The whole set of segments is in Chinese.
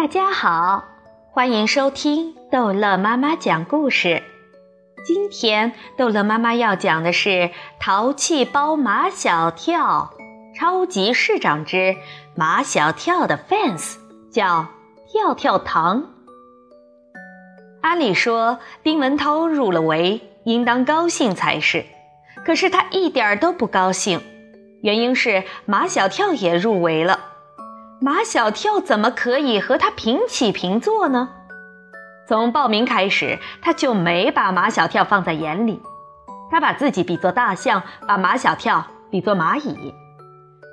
大家好，欢迎收听逗乐妈妈讲故事。今天逗乐妈妈要讲的是《淘气包马小跳》超级市长之马小跳的 fans 叫跳跳糖。按理说，丁文涛入了围，应当高兴才是，可是他一点都不高兴，原因是马小跳也入围了。马小跳怎么可以和他平起平坐呢？从报名开始，他就没把马小跳放在眼里。他把自己比作大象，把马小跳比作蚂蚁。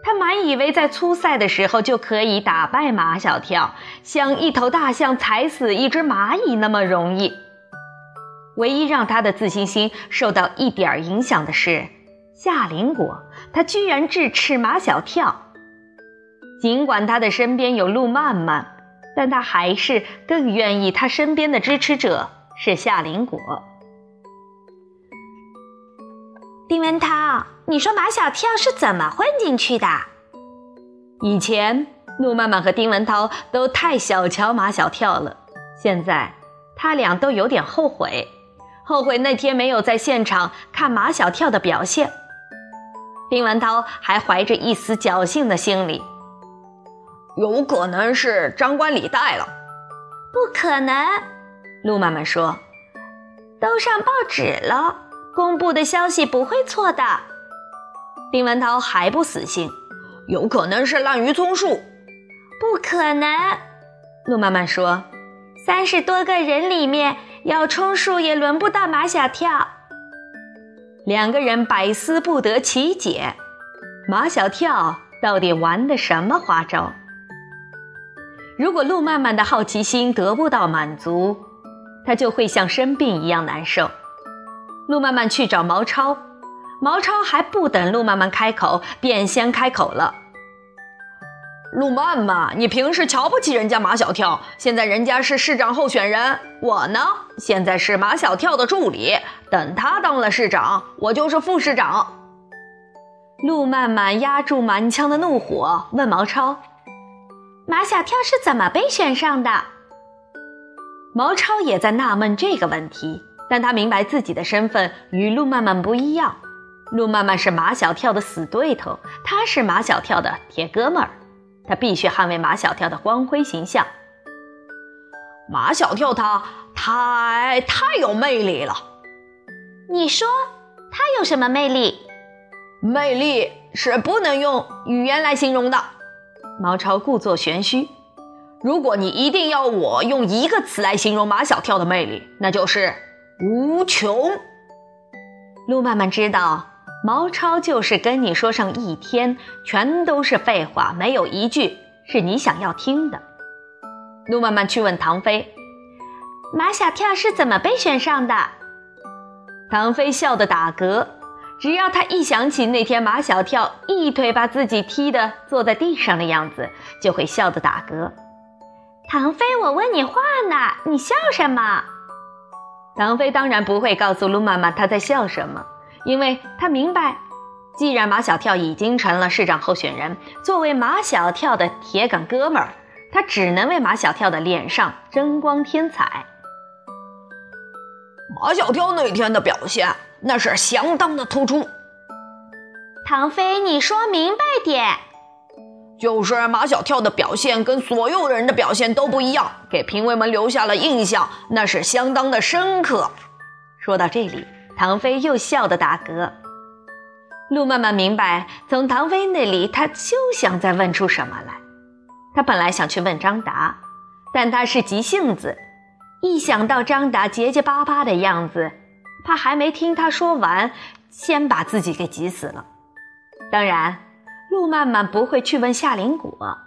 他满以为在初赛的时候就可以打败马小跳，像一头大象踩死一只蚂蚁那么容易。唯一让他的自信心受到一点影响的是夏林果，他居然智斥马小跳。尽管他的身边有路漫漫，但他还是更愿意他身边的支持者是夏林果。丁文涛，你说马小跳是怎么混进去的？以前路漫漫和丁文涛都太小瞧马小跳了，现在他俩都有点后悔，后悔那天没有在现场看马小跳的表现。丁文涛还怀着一丝侥幸的心理。有可能是张冠李戴了，不可能。陆妈妈说：“都上报纸了，公布的消息不会错的。”丁文涛还不死心：“有可能是滥竽充数，不可能。”陆妈妈说：“三十多个人里面要充数也轮不到马小跳。”两个人百思不得其解，马小跳到底玩的什么花招？如果陆漫漫的好奇心得不到满足，他就会像生病一样难受。陆漫漫去找毛超，毛超还不等陆漫漫开口，便先开口了：“陆漫漫，你平时瞧不起人家马小跳，现在人家是市长候选人，我呢，现在是马小跳的助理，等他当了市长，我就是副市长。”陆漫漫压住满腔的怒火，问毛超。马小跳是怎么被选上的？毛超也在纳闷这个问题，但他明白自己的身份与陆漫漫不一样。陆漫漫是马小跳的死对头，他是马小跳的铁哥们儿，他必须捍卫马小跳的光辉形象。马小跳他太太有魅力了。你说他有什么魅力？魅力是不能用语言来形容的。毛超故作玄虚，如果你一定要我用一个词来形容马小跳的魅力，那就是无穷。陆漫漫知道，毛超就是跟你说上一天，全都是废话，没有一句是你想要听的。陆漫漫去问唐飞，马小跳是怎么被选上的？唐飞笑得打嗝。只要他一想起那天马小跳一腿把自己踢的坐在地上的样子，就会笑得打嗝。唐飞，我问你话呢，你笑什么？唐飞当然不会告诉陆妈妈他在笑什么，因为他明白，既然马小跳已经成了市长候选人，作为马小跳的铁杆哥们儿，他只能为马小跳的脸上争光添彩。马小跳那天的表现。那是相当的突出。唐飞，你说明白点。就是马小跳的表现跟所有人的表现都不一样，给评委们留下了印象，那是相当的深刻。说到这里，唐飞又笑得打嗝。路曼曼明白，从唐飞那里，他就想再问出什么来。他本来想去问张达，但他是急性子，一想到张达结结巴巴的样子。怕还没听他说完，先把自己给急死了。当然，陆漫漫不会去问夏林果，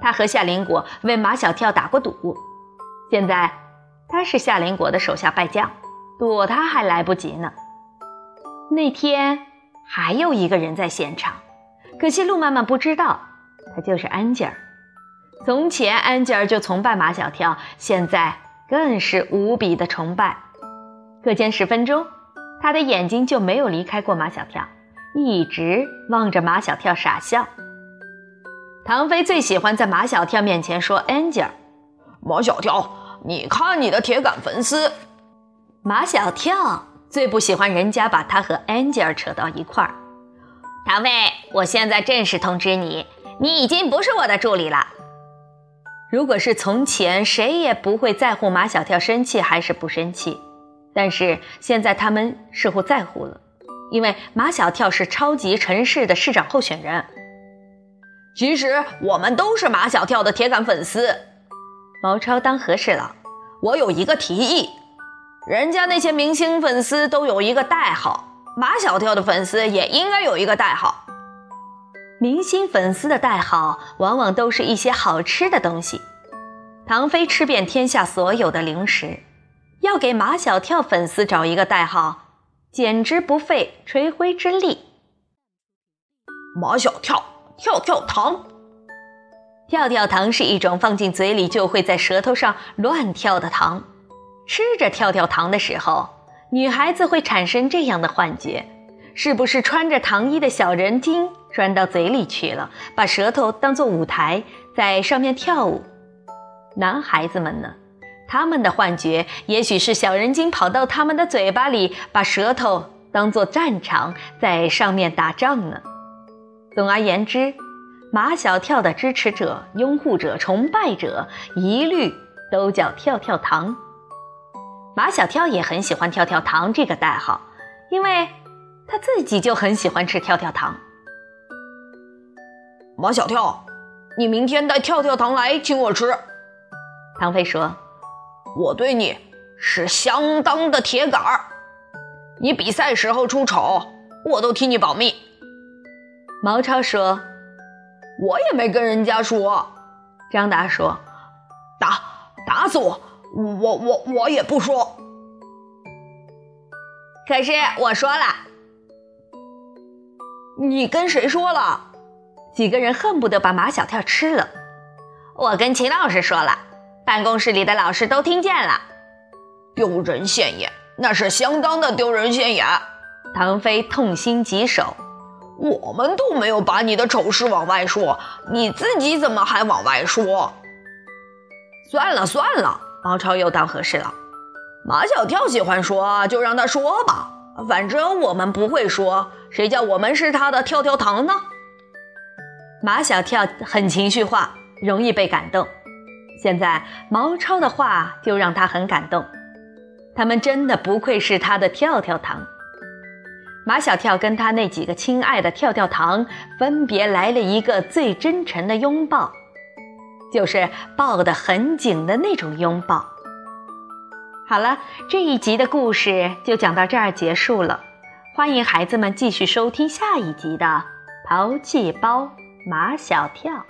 他和夏林果为马小跳打过赌，现在他是夏林果的手下败将，躲他还来不及呢。那天还有一个人在现场，可惜陆漫漫不知道，他就是安吉尔。从前安吉尔就崇拜马小跳，现在更是无比的崇拜。课间十分钟，他的眼睛就没有离开过马小跳，一直望着马小跳傻笑。唐飞最喜欢在马小跳面前说 “Angel”，马小跳，你看你的铁杆粉丝。马小跳最不喜欢人家把他和 Angel 扯到一块儿。唐飞，我现在正式通知你，你已经不是我的助理了。如果是从前，谁也不会在乎马小跳生气还是不生气，但是现在他们似乎在乎了，因为马小跳是超级城市的市长候选人。其实我们都是马小跳的铁杆粉丝。毛超当和事佬，我有一个提议，人家那些明星粉丝都有一个代号，马小跳的粉丝也应该有一个代号。明星粉丝的代号往往都是一些好吃的东西。唐飞吃遍天下所有的零食，要给马小跳粉丝找一个代号，简直不费吹灰之力。马小跳，跳跳糖。跳跳糖是一种放进嘴里就会在舌头上乱跳的糖。吃着跳跳糖的时候，女孩子会产生这样的幻觉：是不是穿着糖衣的小人精？钻到嘴里去了，把舌头当做舞台，在上面跳舞。男孩子们呢？他们的幻觉也许是小人精跑到他们的嘴巴里，把舌头当做战场，在上面打仗呢。总而言之，马小跳的支持者、拥护者、崇拜者，一律都叫跳跳糖。马小跳也很喜欢跳跳糖这个代号，因为他自己就很喜欢吃跳跳糖。马小跳，你明天带跳跳糖来请我吃。唐飞说：“我对你是相当的铁杆儿，你比赛时候出丑，我都替你保密。”毛超说：“我也没跟人家说。”张达说：“打打死我，我我我也不说。”可是我说了，你跟谁说了？几个人恨不得把马小跳吃了。我跟秦老师说了，办公室里的老师都听见了。丢人现眼，那是相当的丢人现眼。唐飞痛心疾首。我们都没有把你的丑事往外说，你自己怎么还往外说？算了算了，毛超又当和事佬。马小跳喜欢说，就让他说吧。反正我们不会说，谁叫我们是他的跳跳糖呢？马小跳很情绪化，容易被感动。现在毛超的话就让他很感动。他们真的不愧是他的跳跳糖。马小跳跟他那几个亲爱的跳跳糖分别来了一个最真诚的拥抱，就是抱得很紧的那种拥抱。好了，这一集的故事就讲到这儿结束了。欢迎孩子们继续收听下一集的《淘气包》。马小跳。